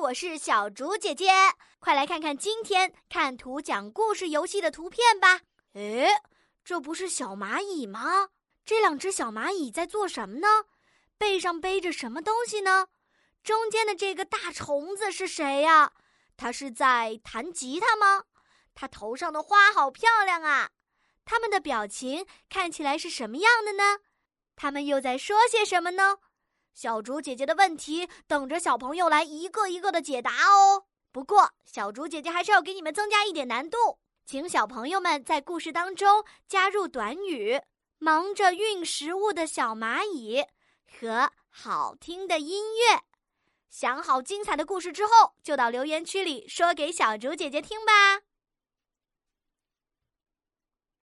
我是小竹姐姐，快来看看今天看图讲故事游戏的图片吧。诶，这不是小蚂蚁吗？这两只小蚂蚁在做什么呢？背上背着什么东西呢？中间的这个大虫子是谁呀？它是在弹吉他吗？它头上的花好漂亮啊！它们的表情看起来是什么样的呢？它们又在说些什么呢？小竹姐姐的问题等着小朋友来一个一个的解答哦。不过，小竹姐姐还是要给你们增加一点难度，请小朋友们在故事当中加入短语“忙着运食物的小蚂蚁”和好听的音乐。想好精彩的故事之后，就到留言区里说给小竹姐姐听吧。